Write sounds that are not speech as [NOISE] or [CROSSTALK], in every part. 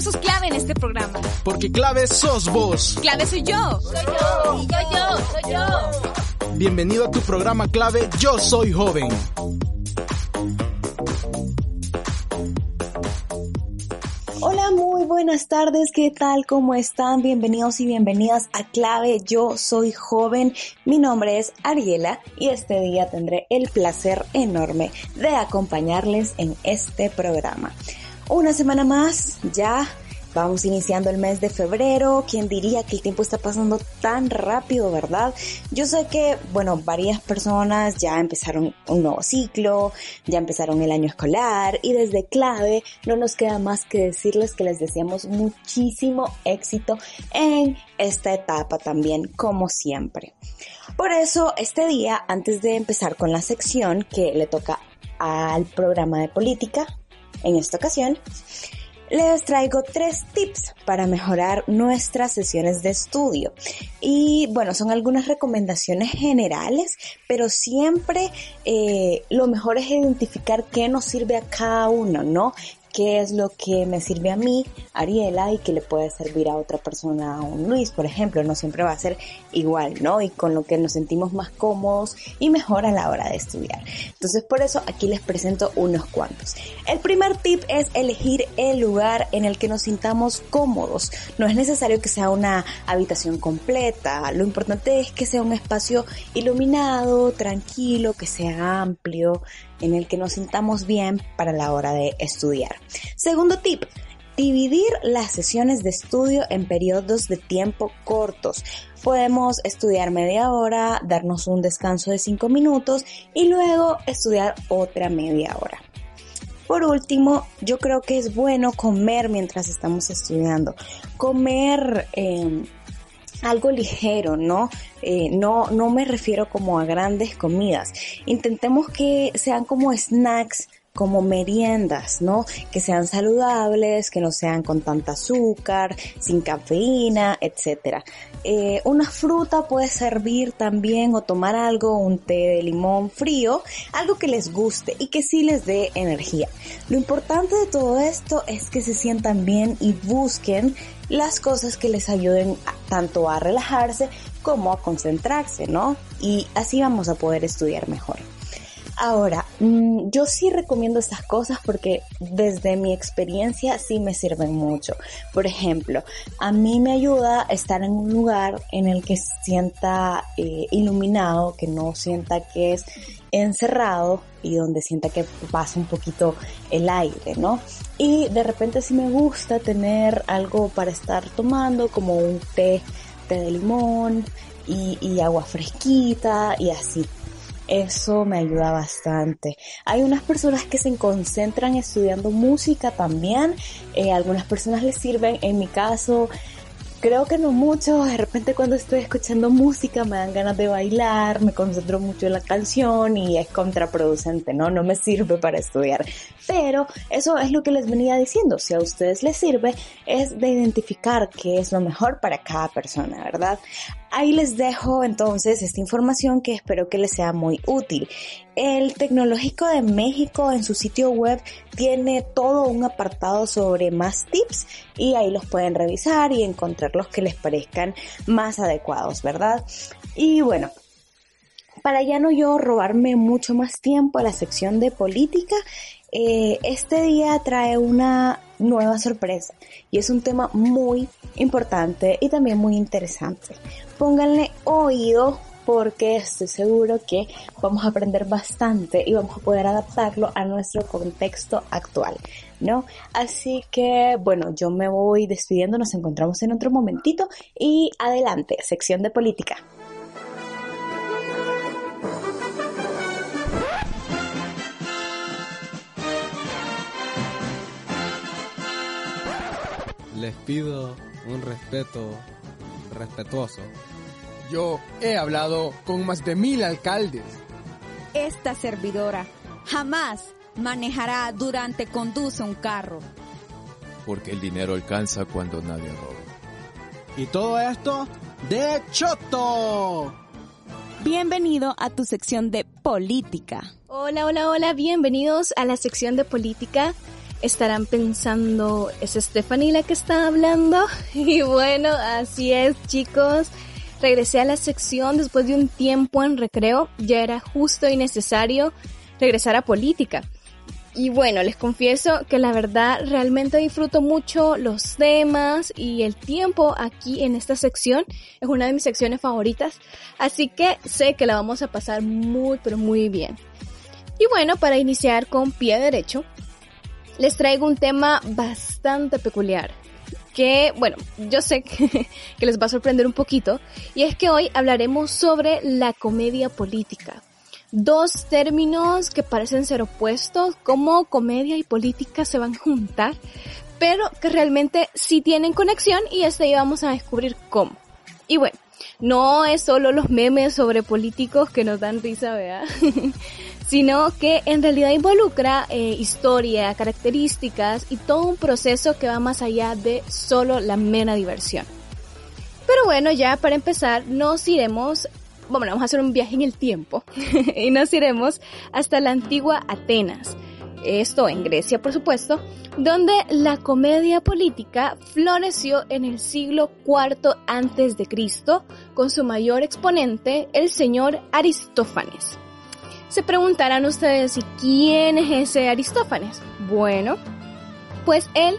Vos sos clave en este programa. Porque clave sos vos. Clave soy yo. Soy yo. Y yo, yo, soy yo. Bienvenido a tu programa clave Yo Soy Joven. Hola, muy buenas tardes, ¿qué tal? ¿Cómo están? Bienvenidos y bienvenidas a Clave Yo Soy Joven. Mi nombre es Ariela y este día tendré el placer enorme de acompañarles en este programa. Una semana más, ya Vamos iniciando el mes de febrero. ¿Quién diría que el tiempo está pasando tan rápido, verdad? Yo sé que, bueno, varias personas ya empezaron un nuevo ciclo, ya empezaron el año escolar y desde clave no nos queda más que decirles que les deseamos muchísimo éxito en esta etapa también, como siempre. Por eso, este día, antes de empezar con la sección que le toca al programa de política, en esta ocasión, les traigo tres tips para mejorar nuestras sesiones de estudio. Y bueno, son algunas recomendaciones generales, pero siempre eh, lo mejor es identificar qué nos sirve a cada uno, ¿no? Qué es lo que me sirve a mí, Ariela, y que le puede servir a otra persona, a un Luis, por ejemplo, no siempre va a ser igual, ¿no? Y con lo que nos sentimos más cómodos y mejor a la hora de estudiar. Entonces, por eso aquí les presento unos cuantos. El primer tip es elegir el lugar en el que nos sintamos cómodos. No es necesario que sea una habitación completa, lo importante es que sea un espacio iluminado, tranquilo, que sea amplio, en el que nos sintamos bien para la hora de estudiar. Segundo tip, dividir las sesiones de estudio en periodos de tiempo cortos. Podemos estudiar media hora, darnos un descanso de 5 minutos y luego estudiar otra media hora. Por último, yo creo que es bueno comer mientras estamos estudiando. Comer eh, algo ligero, ¿no? Eh, no, no me refiero como a grandes comidas. Intentemos que sean como snacks como meriendas, ¿no? Que sean saludables, que no sean con tanta azúcar, sin cafeína, etc. Eh, una fruta puede servir también o tomar algo, un té de limón frío, algo que les guste y que sí les dé energía. Lo importante de todo esto es que se sientan bien y busquen las cosas que les ayuden tanto a relajarse como a concentrarse, ¿no? Y así vamos a poder estudiar mejor. Ahora, mm, yo sí recomiendo estas cosas porque desde mi experiencia sí me sirven mucho. Por ejemplo, a mí me ayuda estar en un lugar en el que sienta eh, iluminado, que no sienta que es encerrado y donde sienta que pasa un poquito el aire, ¿no? Y de repente sí me gusta tener algo para estar tomando como un té, té de limón y, y agua fresquita y así eso me ayuda bastante. Hay unas personas que se concentran estudiando música también. Eh, algunas personas les sirven, en mi caso, creo que no mucho. De repente cuando estoy escuchando música me dan ganas de bailar, me concentro mucho en la canción y es contraproducente, ¿no? No me sirve para estudiar. Pero eso es lo que les venía diciendo. Si a ustedes les sirve, es de identificar qué es lo mejor para cada persona, ¿verdad? Ahí les dejo entonces esta información que espero que les sea muy útil. El Tecnológico de México en su sitio web tiene todo un apartado sobre más tips y ahí los pueden revisar y encontrar los que les parezcan más adecuados, ¿verdad? Y bueno, para ya no yo robarme mucho más tiempo a la sección de política, eh, este día trae una nueva sorpresa y es un tema muy importante y también muy interesante. Pónganle oído porque estoy seguro que vamos a aprender bastante y vamos a poder adaptarlo a nuestro contexto actual, ¿no? Así que, bueno, yo me voy despidiendo, nos encontramos en otro momentito y adelante, sección de política. Les pido un respeto respetuoso. Yo he hablado con más de mil alcaldes. Esta servidora jamás manejará durante conduce un carro. Porque el dinero alcanza cuando nadie roba. Y todo esto de Choto. Bienvenido a tu sección de política. Hola, hola, hola, bienvenidos a la sección de política. Estarán pensando, ¿es Stephanie la que está hablando? [LAUGHS] Y bueno, así es chicos. Regresé a la sección después de un tiempo en recreo. Ya era justo y necesario regresar a política. Y bueno, les confieso que la verdad realmente disfruto mucho los temas y el tiempo aquí en esta sección es una de mis secciones favoritas, así que sé que la vamos a pasar muy pero muy bien. Y bueno, para iniciar con pie derecho, les traigo un tema bastante peculiar que, bueno, yo sé [LAUGHS] que, les va a sorprender un poquito, y es que hoy hablaremos sobre la comedia política dos términos que parecen ser opuestos, como comedia y política se van a juntar, pero que realmente sí tienen conexión y este día vamos a descubrir cómo. Y bueno, no es solo los memes sobre políticos que nos dan risa, ¿verdad? [LAUGHS] sino que en realidad involucra eh, historia, características y todo un proceso que va más allá de solo la mera diversión. Pero bueno, ya para empezar nos iremos vamos a hacer un viaje en el tiempo [LAUGHS] y nos iremos hasta la antigua Atenas. Esto en Grecia, por supuesto, donde la comedia política floreció en el siglo IV antes de Cristo con su mayor exponente, el señor Aristófanes. Se preguntarán ustedes, ¿y quién es ese Aristófanes? Bueno, pues él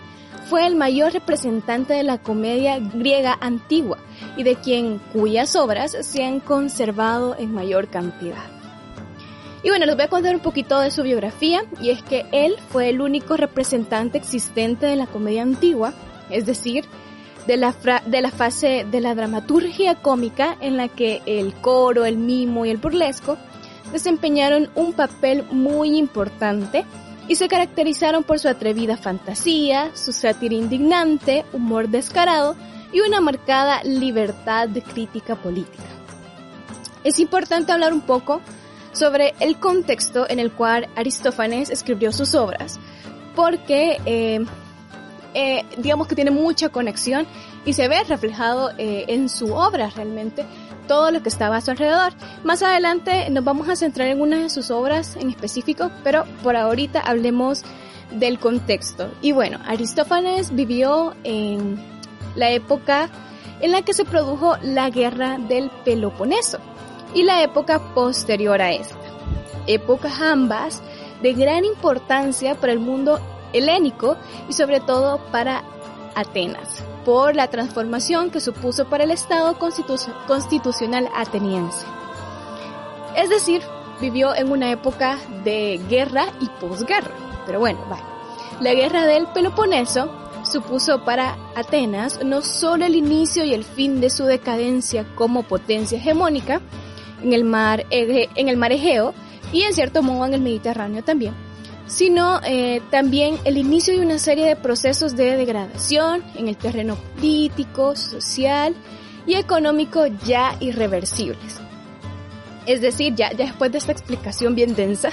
fue el mayor representante de la comedia griega antigua y de quien cuyas obras se han conservado en mayor cantidad. Y bueno, les voy a contar un poquito de su biografía y es que él fue el único representante existente de la comedia antigua, es decir, de la, de la fase de la dramaturgia cómica en la que el coro, el mimo y el burlesco desempeñaron un papel muy importante y se caracterizaron por su atrevida fantasía, su sátira indignante, humor descarado y una marcada libertad de crítica política. Es importante hablar un poco sobre el contexto en el cual Aristófanes escribió sus obras, porque eh, eh, digamos que tiene mucha conexión y se ve reflejado eh, en su obra realmente todo lo que estaba a su alrededor. Más adelante nos vamos a centrar en una de sus obras en específico, pero por ahorita hablemos del contexto. Y bueno, Aristófanes vivió en la época en la que se produjo la guerra del Peloponeso y la época posterior a esta. Épocas ambas de gran importancia para el mundo helénico y sobre todo para Atenas por la transformación que supuso para el Estado constitucional ateniense. Es decir, vivió en una época de guerra y posguerra. Pero bueno, vale. La guerra del Peloponeso supuso para Atenas no solo el inicio y el fin de su decadencia como potencia hegemónica en el mar, en el mar Egeo y en cierto modo en el Mediterráneo también, sino eh, también el inicio de una serie de procesos de degradación en el terreno político, social y económico ya irreversibles. Es decir, ya, después de esta explicación bien densa,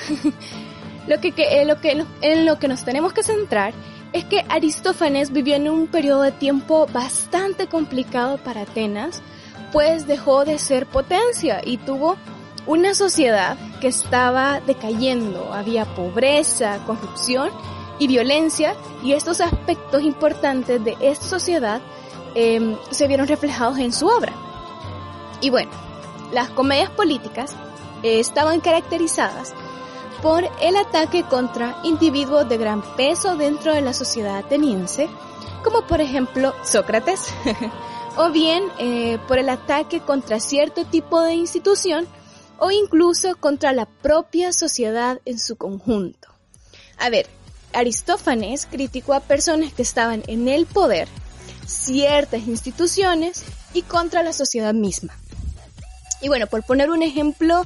[LAUGHS] lo que, eh, lo que, en lo que nos tenemos que centrar es que Aristófanes vivió en un periodo de tiempo bastante complicado para Atenas, pues dejó de ser potencia y tuvo una sociedad que estaba decayendo. Había pobreza, corrupción y violencia y estos aspectos importantes de esta sociedad em, se vieron reflejados en su obra. Y bueno, las comedias políticas eh, estaban caracterizadas por el ataque contra individuos de gran peso dentro de la sociedad ateniense, como por ejemplo Sócrates, [LAUGHS] o bien eh, por el ataque contra cierto tipo de institución o incluso contra la propia sociedad en su conjunto. A ver, Aristófanes criticó a personas que estaban en el poder, ciertas instituciones y contra la sociedad misma. Y bueno, por poner un ejemplo,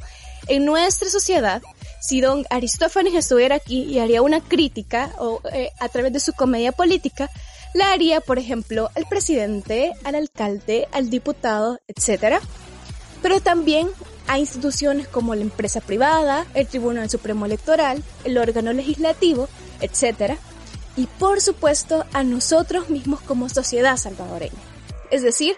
en nuestra sociedad, si don Aristófanes estuviera aquí y haría una crítica o eh, a través de su comedia política, la haría, por ejemplo, al presidente, al alcalde, al diputado, etc. Pero también a instituciones como la empresa privada, el Tribunal Supremo Electoral, el órgano legislativo, etc. Y por supuesto a nosotros mismos como sociedad salvadoreña. Es decir,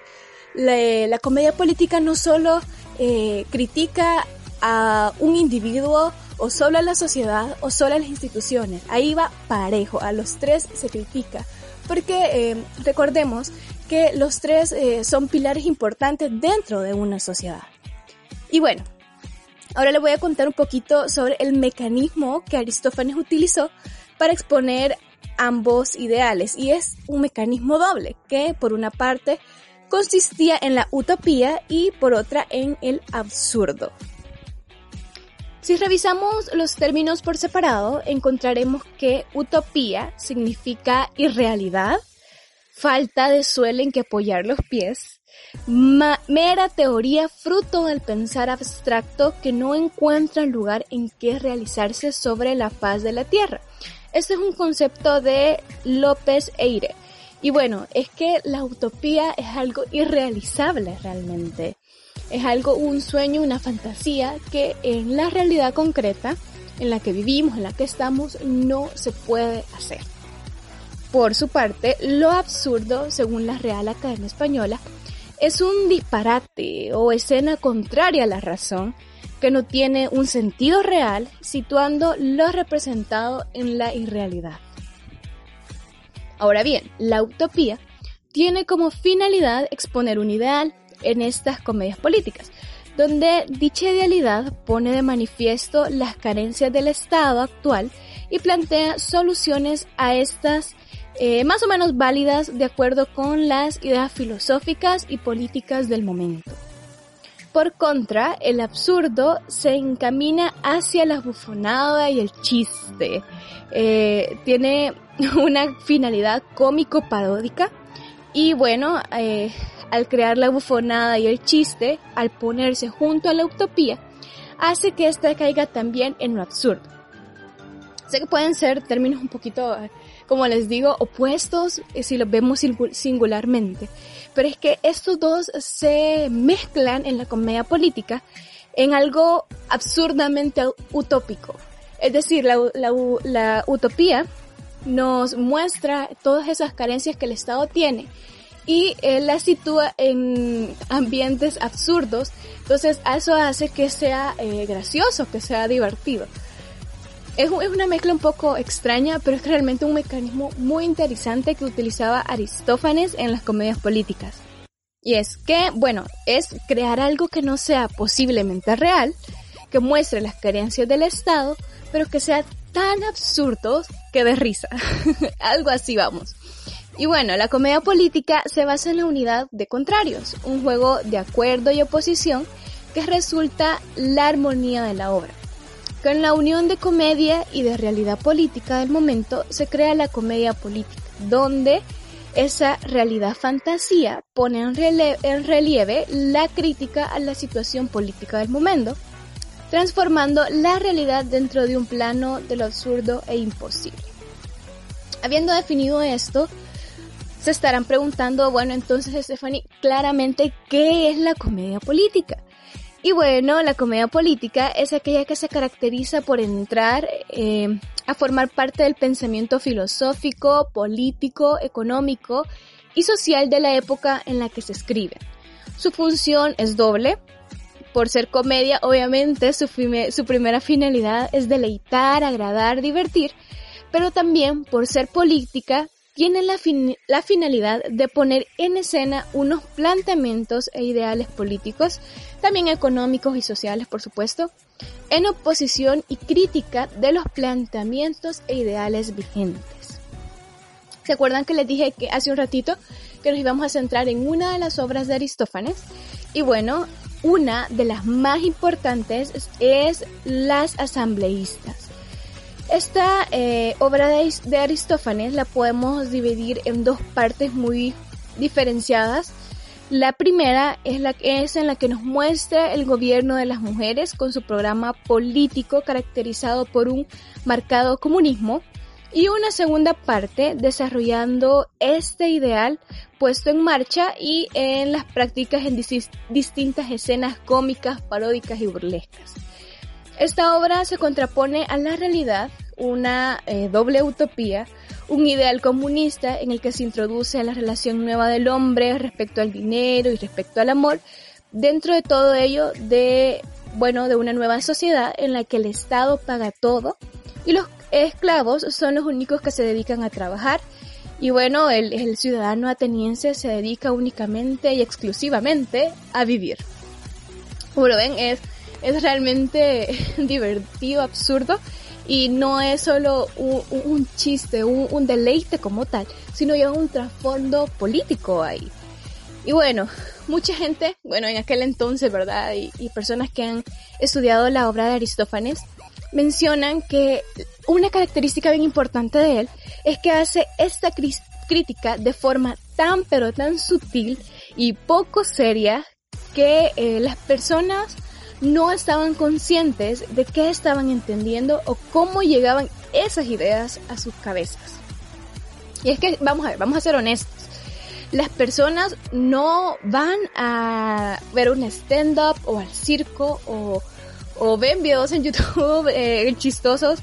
la, comedia política no solo eh, critica a un individuo o solo a la sociedad o solo a las instituciones. Ahí va parejo, a los tres se critica. Porque eh, recordemos que los tres eh, son pilares importantes dentro de una sociedad. Y bueno, ahora le voy a contar un poquito sobre el mecanismo que Aristófanes utilizó para exponer ambos ideales. Y es un mecanismo doble, que por una parte consistía en la utopía y por otra en el absurdo. Si revisamos los términos por separado, encontraremos que utopía significa irrealidad, falta de suelo en que apoyar los pies, mera teoría fruto del pensar abstracto que no encuentra lugar en que realizarse sobre la faz de la tierra. Este es un concepto de López Eire. Y bueno, es que la utopía es algo irrealizable realmente es algo, un sueño, una fantasía que en la realidad concreta en la que vivimos, en la que estamos, no se puede hacer. Por su parte, lo absurdo, según la Real Academia Española, es un disparate o escena contraria a la razón que no tiene un sentido real, situando lo representado en la irrealidad. Ahora bien, la utopía tiene como finalidad exponer un ideal, en estas comedias políticas, donde dicha idealidad pone de manifiesto las carencias del Estado actual y plantea soluciones a estas eh, más o menos válidas de acuerdo con las ideas filosóficas y políticas del momento. Por contra, el absurdo se encamina hacia la bufonada y el chiste. Eh, tiene [LAUGHS] una finalidad cómico-paródica y bueno, eh, al crear la bufonada y el chiste, al ponerse junto a la utopía, hace que ésta caiga también en lo absurdo. Sé que pueden ser términos un poquito, como les digo, opuestos eh, si los vemos singularmente, pero es que estos dos se mezclan en la comedia política en algo absurdamente utópico. Es decir, la, utopía nos muestra todas esas carencias que el Estado tiene y él la sitúa en ambientes absurdos, entonces eso hace que sea eh, gracioso, que sea divertido. Es, una mezcla un poco extraña, pero es realmente un mecanismo muy interesante que utilizaba Aristófanes en las comedias políticas. Y es que, bueno, es crear algo que no sea posiblemente real, que muestre las carencias del Estado, pero que sea tan absurdo que de risa. [LAUGHS] algo así vamos. Y bueno, la comedia política se basa en la unidad de contrarios, un juego de acuerdo y oposición que resulta la armonía de la obra. Con la unión de comedia y de realidad política del momento se crea la comedia política, donde esa realidad fantasía pone en, en relieve la crítica a la situación política del momento, transformando la realidad dentro de un plano de lo absurdo e imposible. Habiendo definido esto, se estarán preguntando, bueno, entonces Stephanie, claramente, ¿qué es la comedia política? Y bueno, la comedia política es aquella que se caracteriza por entrar eh, a formar parte del pensamiento filosófico, político, económico y social de la época en la que se escribe. Su función es doble. Por ser comedia, obviamente, su, su primera finalidad es deleitar, agradar, divertir, pero también por ser política, tiene la, la, finalidad de poner en escena unos planteamientos e ideales políticos, también económicos y sociales, por supuesto, en oposición y crítica de los planteamientos e ideales vigentes. ¿Se acuerdan que les dije que hace un ratito que nos íbamos a centrar en una de las obras de Aristófanes? Y bueno, una de las más importantes es Las Asambleístas. Esta eh, obra de, Aristófanes la podemos dividir en dos partes muy diferenciadas. La primera es la es en la que nos muestra el gobierno de las mujeres con su programa político caracterizado por un marcado comunismo y una segunda parte desarrollando este ideal puesto en marcha y en las prácticas en distintas escenas cómicas, paródicas y burlescas. Esta obra se contrapone a la realidad, una eh, doble utopía, un ideal comunista en el que se introduce la relación nueva del hombre respecto al dinero y respecto al amor, dentro de todo ello de bueno, de una nueva sociedad en la que el Estado paga todo y los esclavos son los únicos que se dedican a trabajar. Y bueno, el, el ciudadano ateniense se dedica únicamente y exclusivamente a vivir. Como lo ven, es, es realmente [LAUGHS] divertido, absurdo, y no es solo un, chiste, un, deleite como tal, sino lleva un trasfondo político ahí. Y bueno, mucha gente, bueno, en aquel entonces, ¿verdad? Y, y personas que han estudiado la obra de Aristófanes, mencionan que una característica bien importante de él es que hace esta crítica de forma tan pero tan sutil y poco seria que eh, las personas no estaban conscientes de qué estaban entendiendo o cómo llegaban esas ideas a sus cabezas. Y es que, vamos a ver, vamos a ser honestos. Las personas no van a ver un stand-up o al circo o, o, ven videos en YouTube [LAUGHS] eh, chistosos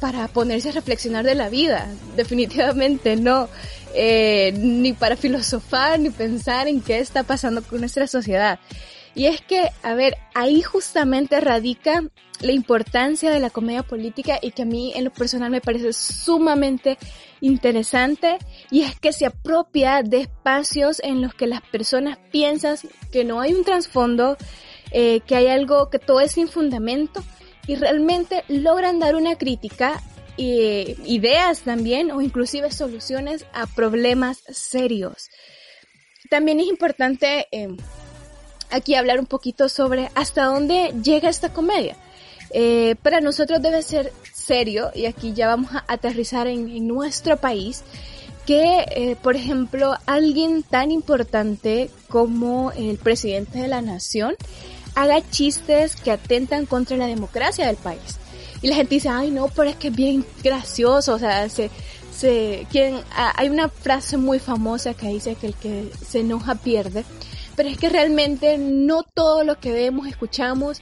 para ponerse a reflexionar de la vida. Definitivamente no. Eh, ni para filosofar ni pensar en qué está pasando con nuestra sociedad. Y es que, a ver, ahí justamente radica la importancia de la comedia política y que a mí en lo personal me parece sumamente interesante y es que se apropia de espacios en los que las personas piensan que no hay un trasfondo, eh, que hay algo que todo es sin fundamento y realmente logran dar una crítica eh, ideas también o inclusive soluciones a problemas serios. También es importante eh, aquí hablar un poquito sobre hasta dónde llega esta comedia. Eh, para nosotros debe ser serio, y aquí ya vamos a aterrizar en, en nuestro país, que, eh, por ejemplo, alguien tan importante como el presidente de la nación haga chistes que atentan contra la democracia del país. Y la gente dice, ay no, pero es que es bien gracioso, o sea, se, se, quien, hay una frase muy famosa que dice que el que se enoja pierde pero es que realmente no todo lo que vemos, escuchamos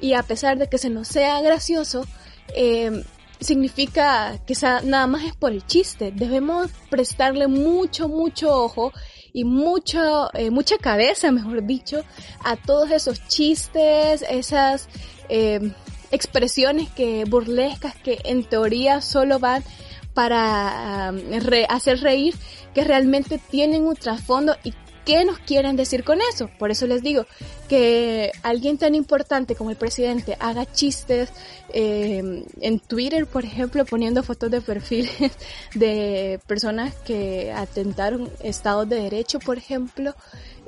y a pesar de que se nos sea gracioso, eh, significa que nada más es por el chiste. Debemos prestarle mucho, mucho ojo y mucho, eh, mucha cabeza, mejor dicho, a todos esos chistes, esas eh, expresiones que burlescas que en teoría solo van para re hacer reír, que realmente tienen un trasfondo y ¿Qué nos quieren decir con eso? Por eso les digo que alguien tan importante como el presidente haga chistes eh, en Twitter, por ejemplo, poniendo fotos de perfiles [LAUGHS] de personas que atentaron estados de derecho, por ejemplo,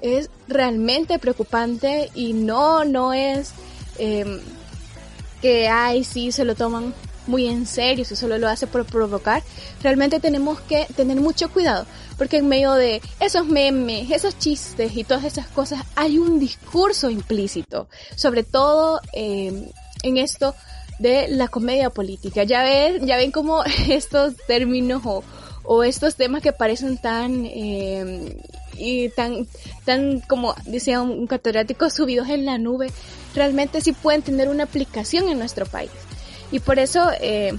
es realmente preocupante y no, no es eh, que, ay, sí, se lo toman muy en serio, si solo lo hace por provocar, realmente tenemos que tener mucho cuidado, porque en medio de esos memes, esos chistes y todas esas cosas hay un discurso implícito, sobre todo eh, en esto de la comedia política. Ya ven, ya ven cómo [LAUGHS] estos términos o, estos temas que parecen tan eh, y tan, tan como decía un catedrático subidos en la nube, realmente sí pueden tener una aplicación en nuestro país. Y por eso eh,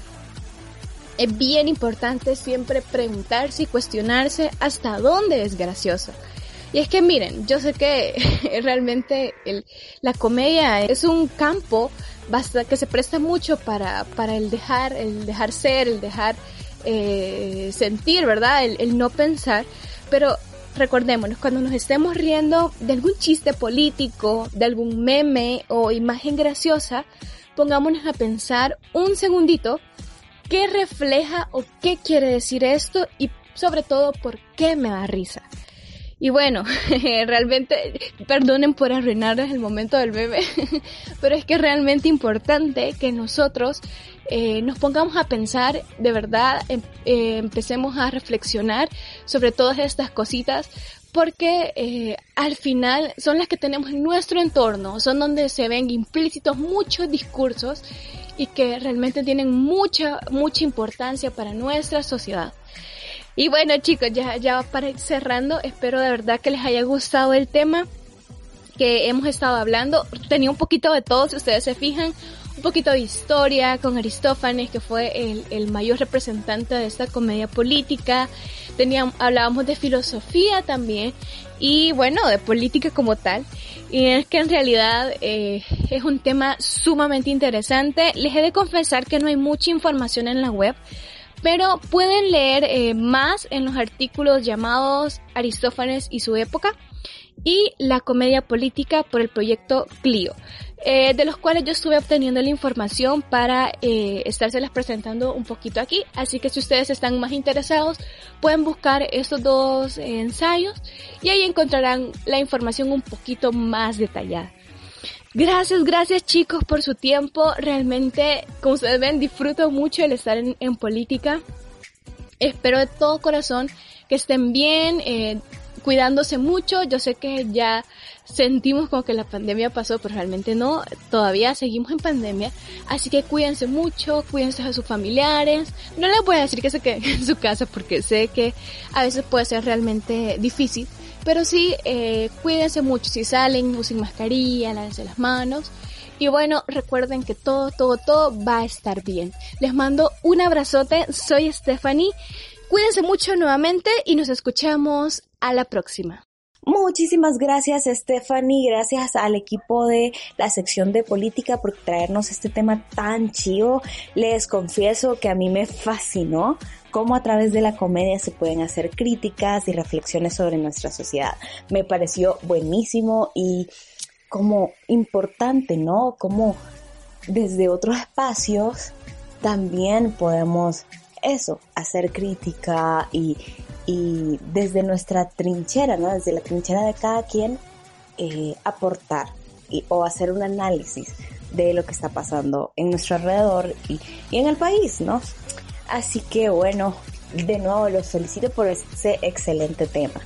es bien importante siempre preguntarse y cuestionarse hasta dónde es gracioso. Y es que miren, yo sé que [LAUGHS] realmente la comedia es un campo que se presta mucho para, para el dejar, el dejar ser, el dejar eh, sentir, ¿verdad? El, el no pensar. Pero recordémonos, cuando nos estemos riendo de algún chiste político, de algún meme o imagen graciosa, pongámonos a pensar un segundito qué refleja o qué quiere decir esto y sobre todo por qué me da risa. Y bueno, [LAUGHS] realmente, perdonen por arruinarles el momento del bebé, [LAUGHS] pero es que es realmente importante que nosotros eh, nos pongamos a pensar, de verdad, em, eh, empecemos a reflexionar sobre todas estas cositas, porque eh, al final son las que tenemos en nuestro entorno, son donde se ven implícitos muchos discursos y que realmente tienen mucha, mucha importancia para nuestra sociedad. Y bueno chicos, ya, ya para ir cerrando, espero de verdad que les haya gustado el tema que hemos estado hablando. Tenía un poquito de todo, si ustedes se fijan, un poquito de historia con Aristófanes, que fue el, el mayor representante de esta comedia política. Hablábamos de filosofía también y bueno, de política como tal. Y es que en realidad eh, es un tema sumamente interesante. Les he de confesar que no hay mucha información en la web, pero pueden leer eh, más en los artículos llamados Aristófanes y su época y la comedia política por el proyecto Clio. Eh, de los cuales yo estuve obteniendo la información para eh, presentando un poquito aquí. Así que si ustedes están más interesados, pueden buscar estos dos ensayos y ahí encontrarán la información un poquito más detallada. Gracias, gracias chicos por su tiempo. Realmente, como ustedes ven, disfruto mucho el estar en, en política. Espero de todo corazón que estén bien, eh, cuidándose mucho. Yo sé que ya sentimos como que la pandemia pasó, pero realmente no, todavía seguimos en pandemia, así que cuídense mucho, cuídense a sus familiares, no les voy a decir que se queden [LAUGHS] en su casa porque sé que a veces puede ser realmente difícil, pero sí, eh, cuídense mucho, si salen, usen mascarilla, lávense las manos, y bueno, recuerden que todo, todo, todo va a estar bien. Les mando un abrazote, soy Stephanie, cuídense mucho nuevamente y nos escuchamos a la próxima. Muchísimas gracias Stephanie, gracias al equipo de la sección de política por traernos este tema tan chido. Les confieso que a mí me fascinó cómo a través de la comedia se pueden hacer críticas y reflexiones sobre nuestra sociedad. Me pareció buenísimo y como importante, ¿no? Como desde otros espacios también podemos eso, hacer crítica y y desde nuestra trinchera, ¿no? Desde la trinchera de cada quien, eh, aportar y, o hacer un análisis de lo que está pasando en nuestro alrededor y, y en el país, ¿no? Así que bueno, de nuevo los felicito por ese excelente tema.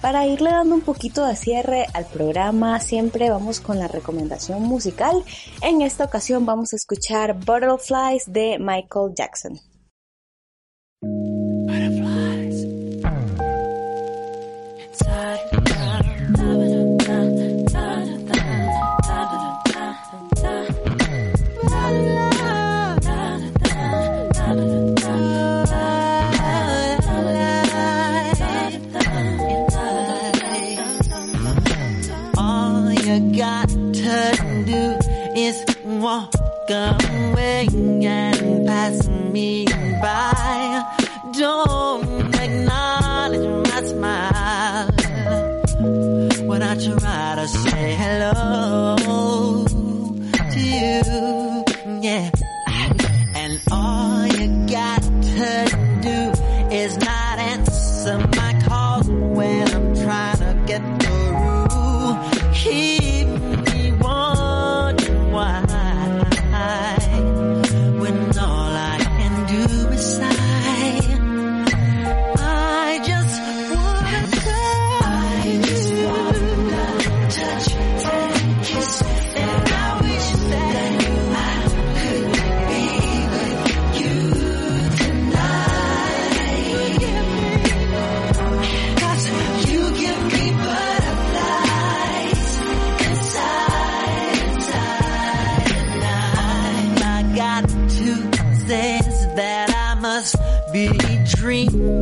Para irle dando un poquito de cierre al programa, siempre vamos con la recomendación musical. En esta ocasión vamos a escuchar Butterflies de Michael Jackson. Walk away and pass me I don't Bye.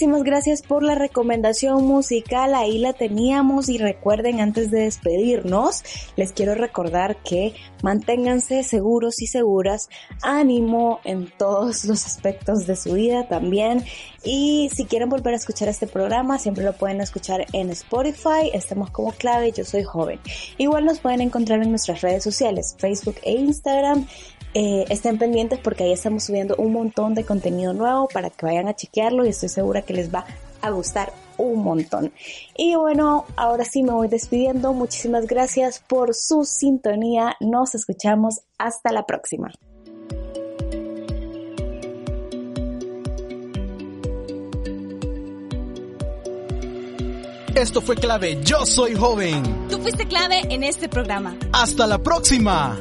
Muchísimas gracias por la recomendación musical, ahí la teníamos y recuerden antes de despedirnos, les quiero recordar que manténganse seguros y seguras, ánimo en todos los aspectos de su vida también y si quieren volver a escuchar este programa siempre lo pueden escuchar en Spotify, estamos como clave, yo soy joven. Igual nos pueden encontrar en nuestras redes sociales, Facebook e Instagram eh, estén pendientes porque ahí estamos subiendo un montón de contenido nuevo para que vayan a chequearlo y estoy segura que les va a gustar un montón. Y bueno, ahora sí me voy despidiendo. Muchísimas gracias por su sintonía. Nos escuchamos. Hasta la próxima. Esto fue clave. Yo soy joven. Tú fuiste clave en este programa. Hasta la próxima.